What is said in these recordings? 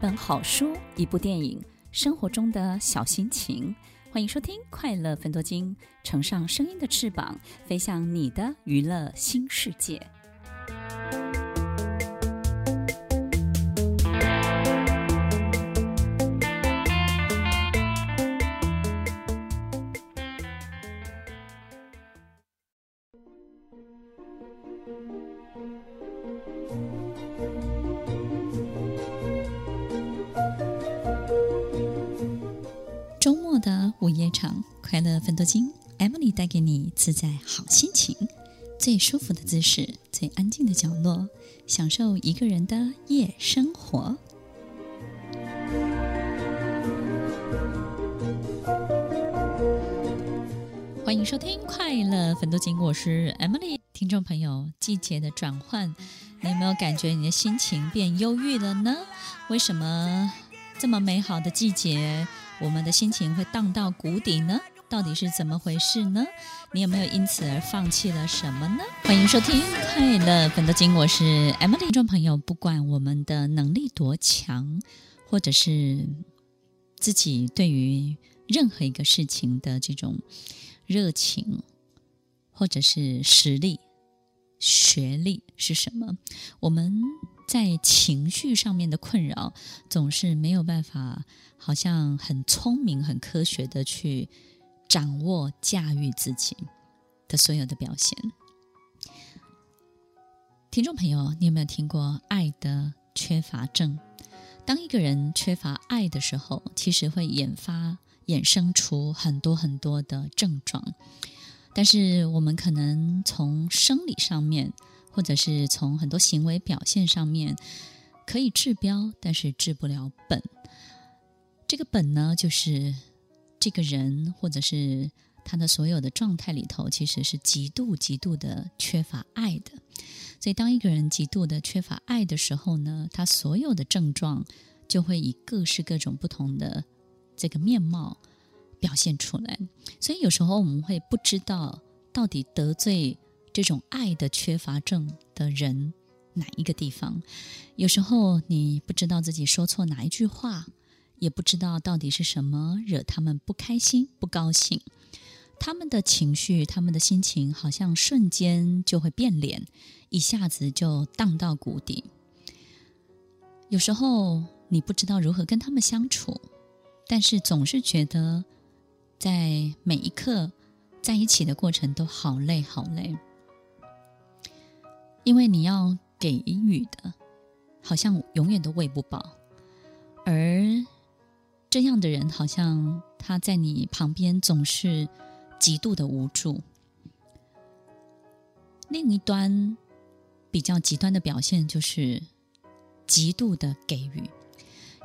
本好书，一部电影，生活中的小心情。欢迎收听《快乐分多金》，乘上声音的翅膀，飞向你的娱乐新世界。快乐芬多精，Emily 带给你自在好心情，最舒服的姿势，最安静的角落，享受一个人的夜生活。欢迎收听快乐芬多精，我是 Emily。听众朋友，季节的转换，你有没有感觉你的心情变忧郁了呢？为什么这么美好的季节？我们的心情会荡到谷底呢？到底是怎么回事呢？你有没有因此而放弃了什么呢？欢迎收听《快乐本多金》，我是 Emily。听众朋友，不管我们的能力多强，或者是自己对于任何一个事情的这种热情，或者是实力、学历是什么，我们。在情绪上面的困扰，总是没有办法，好像很聪明、很科学的去掌握、驾驭自己的所有的表现。听众朋友，你有没有听过爱的缺乏症？当一个人缺乏爱的时候，其实会引发、衍生出很多很多的症状。但是我们可能从生理上面。或者是从很多行为表现上面可以治标，但是治不了本。这个本呢，就是这个人或者是他的所有的状态里头，其实是极度极度的缺乏爱的。所以，当一个人极度的缺乏爱的时候呢，他所有的症状就会以各式各种不同的这个面貌表现出来。所以，有时候我们会不知道到底得罪。这种爱的缺乏症的人，哪一个地方？有时候你不知道自己说错哪一句话，也不知道到底是什么惹他们不开心、不高兴。他们的情绪、他们的心情，好像瞬间就会变脸，一下子就荡到谷底。有时候你不知道如何跟他们相处，但是总是觉得在每一刻在一起的过程都好累，好累。因为你要给予的，好像永远都喂不饱，而这样的人，好像他在你旁边总是极度的无助。另一端比较极端的表现就是极度的给予，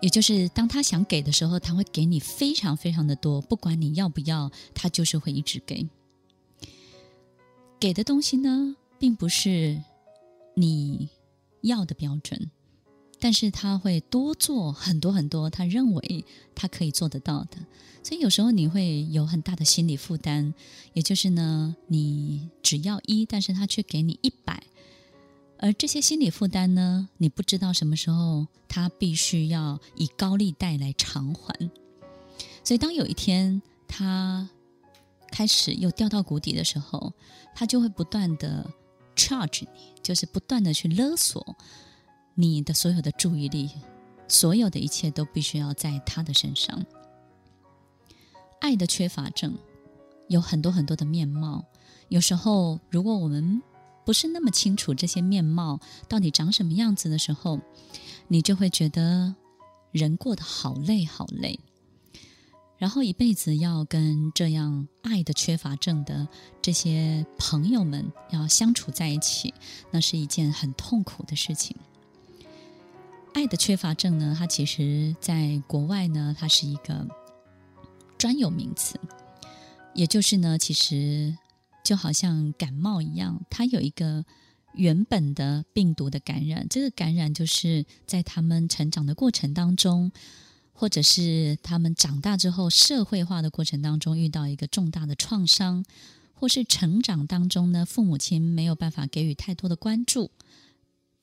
也就是当他想给的时候，他会给你非常非常的多，不管你要不要，他就是会一直给。给的东西呢，并不是。你要的标准，但是他会多做很多很多，他认为他可以做得到的，所以有时候你会有很大的心理负担。也就是呢，你只要一，但是他却给你一百，而这些心理负担呢，你不知道什么时候他必须要以高利贷来偿还。所以当有一天他开始又掉到谷底的时候，他就会不断的。charge 你，就是不断的去勒索你的所有的注意力，所有的一切都必须要在他的身上。爱的缺乏症有很多很多的面貌，有时候如果我们不是那么清楚这些面貌到底长什么样子的时候，你就会觉得人过得好累好累。然后一辈子要跟这样爱的缺乏症的这些朋友们要相处在一起，那是一件很痛苦的事情。爱的缺乏症呢，它其实在国外呢，它是一个专有名词，也就是呢，其实就好像感冒一样，它有一个原本的病毒的感染，这个感染就是在他们成长的过程当中。或者是他们长大之后社会化的过程当中遇到一个重大的创伤，或是成长当中呢，父母亲没有办法给予太多的关注，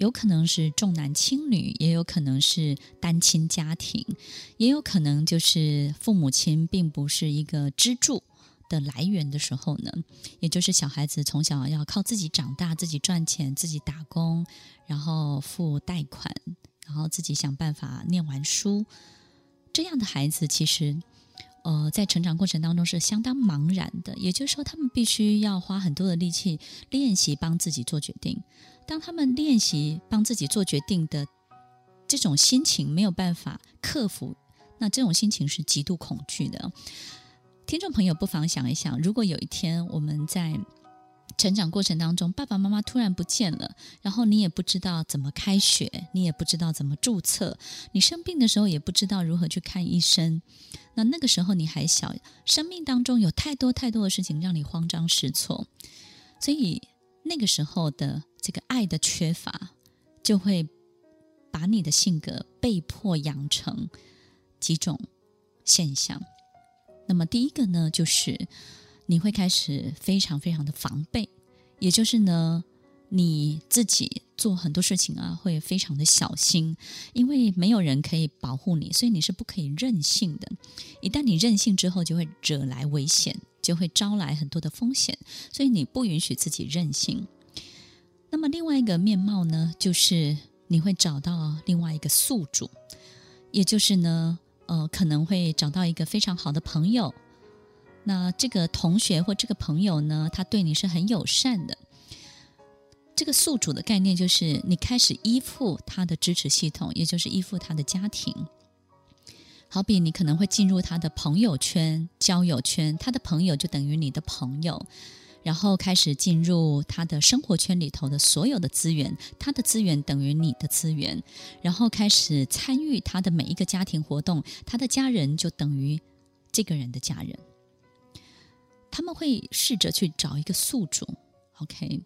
有可能是重男轻女，也有可能是单亲家庭，也有可能就是父母亲并不是一个支柱的来源的时候呢，也就是小孩子从小要靠自己长大，自己赚钱，自己打工，然后付贷款，然后自己想办法念完书，这样的孩子其实。呃，在成长过程当中是相当茫然的，也就是说，他们必须要花很多的力气练习帮自己做决定。当他们练习帮自己做决定的这种心情没有办法克服，那这种心情是极度恐惧的。听众朋友，不妨想一想，如果有一天我们在成长过程当中，爸爸妈妈突然不见了，然后你也不知道怎么开学，你也不知道怎么注册，你生病的时候也不知道如何去看医生。那那个时候你还小，生命当中有太多太多的事情让你慌张失措，所以那个时候的这个爱的缺乏，就会把你的性格被迫养成几种现象。那么第一个呢，就是你会开始非常非常的防备，也就是呢，你自己。做很多事情啊，会非常的小心，因为没有人可以保护你，所以你是不可以任性的。一旦你任性之后，就会惹来危险，就会招来很多的风险，所以你不允许自己任性。那么另外一个面貌呢，就是你会找到另外一个宿主，也就是呢，呃，可能会找到一个非常好的朋友。那这个同学或这个朋友呢，他对你是很友善的。这个宿主的概念就是你开始依附他的支持系统，也就是依附他的家庭。好比你可能会进入他的朋友圈、交友圈，他的朋友就等于你的朋友，然后开始进入他的生活圈里头的所有的资源，他的资源等于你的资源，然后开始参与他的每一个家庭活动，他的家人就等于这个人的家人。他们会试着去找一个宿主，OK。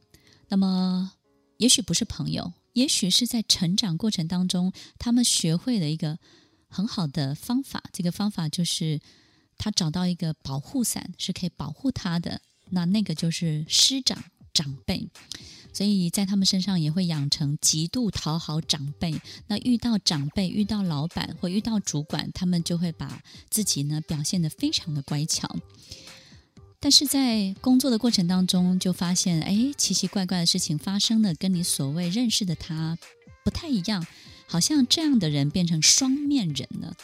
那么，也许不是朋友，也许是在成长过程当中，他们学会了一个很好的方法。这个方法就是，他找到一个保护伞，是可以保护他的。那那个就是师长长辈，所以在他们身上也会养成极度讨好长辈。那遇到长辈、遇到老板或遇到主管，他们就会把自己呢表现得非常的乖巧。但是在工作的过程当中，就发现哎，奇奇怪怪的事情发生了，跟你所谓认识的他不太一样，好像这样的人变成双面人了。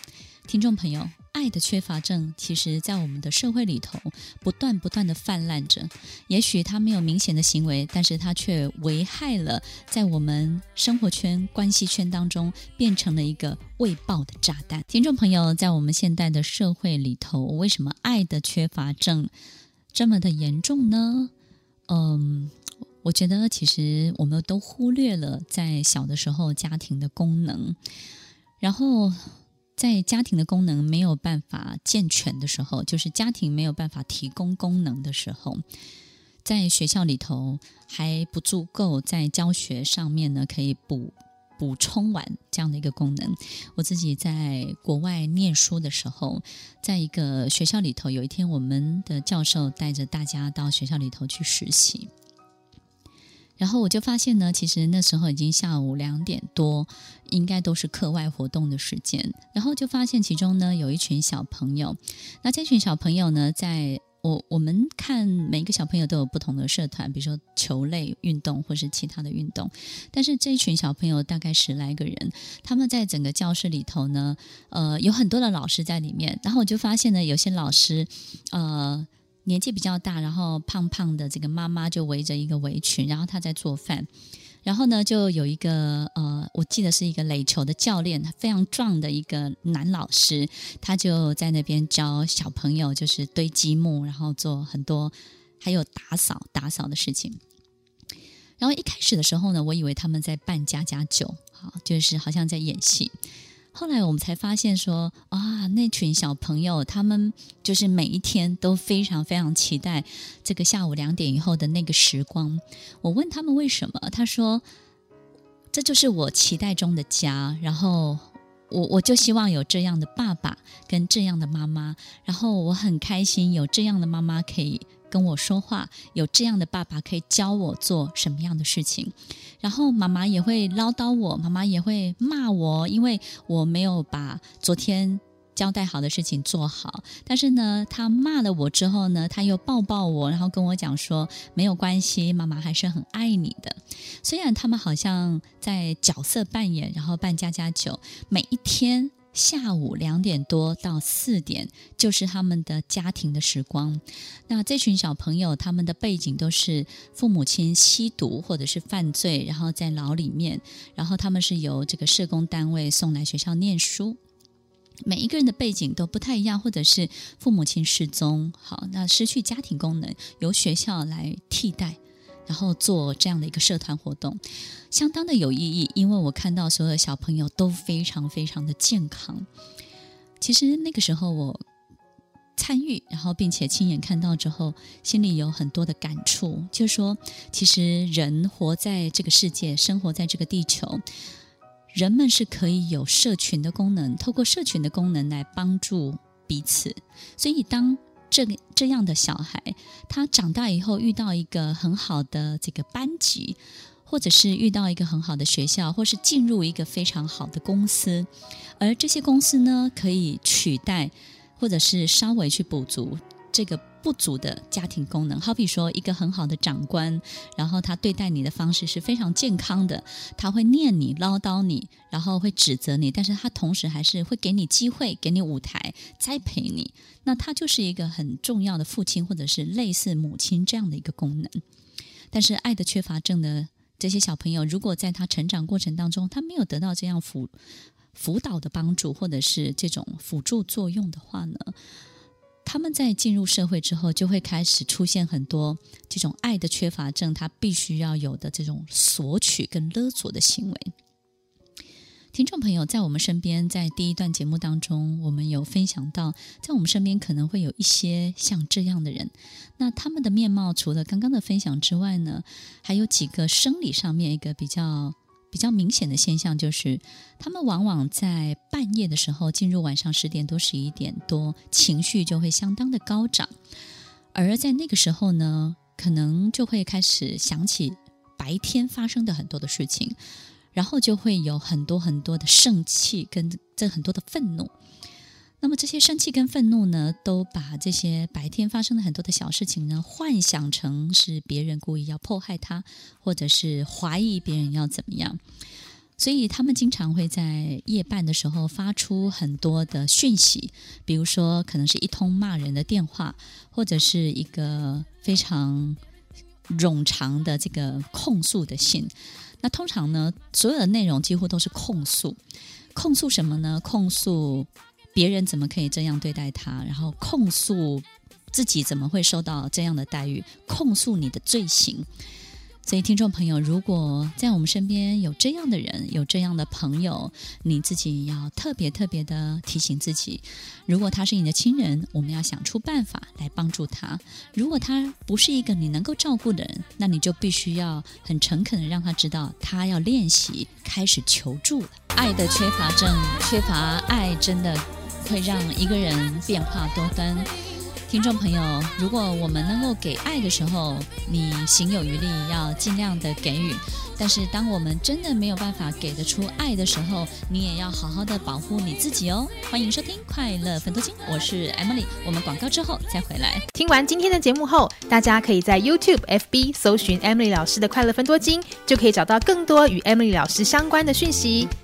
听众朋友，爱的缺乏症，其实在我们的社会里头不断不断的泛滥着。也许他没有明显的行为，但是他却危害了在我们生活圈、关系圈当中，变成了一个未爆的炸弹。听众朋友，在我们现代的社会里头，为什么爱的缺乏症这么的严重呢？嗯，我觉得其实我们都忽略了在小的时候家庭的功能，然后在家庭的功能没有办法健全的时候，就是家庭没有办法提供功能的时候，在学校里头还不足够，在教学上面呢可以补。补充完这样的一个功能。我自己在国外念书的时候，在一个学校里头，有一天我们的教授带着大家到学校里头去实习，然后我就发现呢，其实那时候已经下午两点多，应该都是课外活动的时间，然后就发现其中呢有一群小朋友，那这群小朋友呢在。我我们看每一个小朋友都有不同的社团，比如说球类运动或是其他的运动。但是这一群小朋友大概十来个人，他们在整个教室里头呢，呃，有很多的老师在里面。然后我就发现呢，有些老师，呃，年纪比较大，然后胖胖的这个妈妈就围着一个围裙，然后她在做饭。然后呢，就有一个呃，我记得是一个垒球的教练，非常壮的一个男老师，他就在那边教小朋友，就是堆积木，然后做很多，还有打扫打扫的事情。然后一开始的时候呢，我以为他们在扮家家酒，好，就是好像在演戏。后来我们才发现说，啊，那群小朋友他们就是每一天都非常非常期待这个下午两点以后的那个时光。我问他们为什么，他说，这就是我期待中的家。然后我我就希望有这样的爸爸跟这样的妈妈，然后我很开心有这样的妈妈可以跟我说话，有这样的爸爸可以教我做什么样的事情。然后妈妈也会唠叨我，妈妈也会骂我，因为我没有把昨天。交代好的事情做好，但是呢，他骂了我之后呢，他又抱抱我，然后跟我讲说没有关系，妈妈还是很爱你的。虽然他们好像在角色扮演，然后扮家家酒，每一天下午两点多到四点就是他们的家庭的时光。那这群小朋友，他们的背景都是父母亲吸毒或者是犯罪，然后在牢里面，然后他们是由这个社工单位送来学校念书。每一个人的背景都不太一样，或者是父母亲失踪，好，那失去家庭功能，由学校来替代，然后做这样的一个社团活动，相当的有意义。因为我看到所有的小朋友都非常非常的健康。其实那个时候我参与，然后并且亲眼看到之后，心里有很多的感触，就是说，其实人活在这个世界，生活在这个地球。人们是可以有社群的功能，透过社群的功能来帮助彼此。所以，当这这样的小孩他长大以后遇到一个很好的这个班级，或者是遇到一个很好的学校，或是进入一个非常好的公司，而这些公司呢，可以取代，或者是稍微去补足这个。不足的家庭功能，好比说一个很好的长官，然后他对待你的方式是非常健康的，他会念你、唠叨你，然后会指责你，但是他同时还是会给你机会、给你舞台、栽培你。那他就是一个很重要的父亲，或者是类似母亲这样的一个功能。但是爱的缺乏症的这些小朋友，如果在他成长过程当中，他没有得到这样辅辅导的帮助，或者是这种辅助作用的话呢？他们在进入社会之后，就会开始出现很多这种爱的缺乏症，他必须要有的这种索取跟勒索的行为。听众朋友，在我们身边，在第一段节目当中，我们有分享到，在我们身边可能会有一些像这样的人。那他们的面貌，除了刚刚的分享之外呢，还有几个生理上面一个比较。比较明显的现象就是，他们往往在半夜的时候，进入晚上十点多、十一点多，情绪就会相当的高涨，而在那个时候呢，可能就会开始想起白天发生的很多的事情，然后就会有很多很多的生气跟这很多的愤怒。那么这些生气跟愤怒呢，都把这些白天发生的很多的小事情呢，幻想成是别人故意要迫害他，或者是怀疑别人要怎么样。所以他们经常会在夜半的时候发出很多的讯息，比如说可能是一通骂人的电话，或者是一个非常冗长的这个控诉的信。那通常呢，所有的内容几乎都是控诉，控诉什么呢？控诉。别人怎么可以这样对待他？然后控诉自己怎么会受到这样的待遇？控诉你的罪行。所以，听众朋友，如果在我们身边有这样的人，有这样的朋友，你自己要特别特别的提醒自己：如果他是你的亲人，我们要想出办法来帮助他；如果他不是一个你能够照顾的人，那你就必须要很诚恳的让他知道，他要练习开始求助了。爱的缺乏症，缺乏爱，真的。会让一个人变化多端。听众朋友，如果我们能够给爱的时候，你行有余力，要尽量的给予。但是，当我们真的没有办法给得出爱的时候，你也要好好的保护你自己哦。欢迎收听《快乐分多金》，我是 Emily。我们广告之后再回来。听完今天的节目后，大家可以在 YouTube、FB 搜寻 Emily 老师的《快乐分多金》，就可以找到更多与 Emily 老师相关的讯息。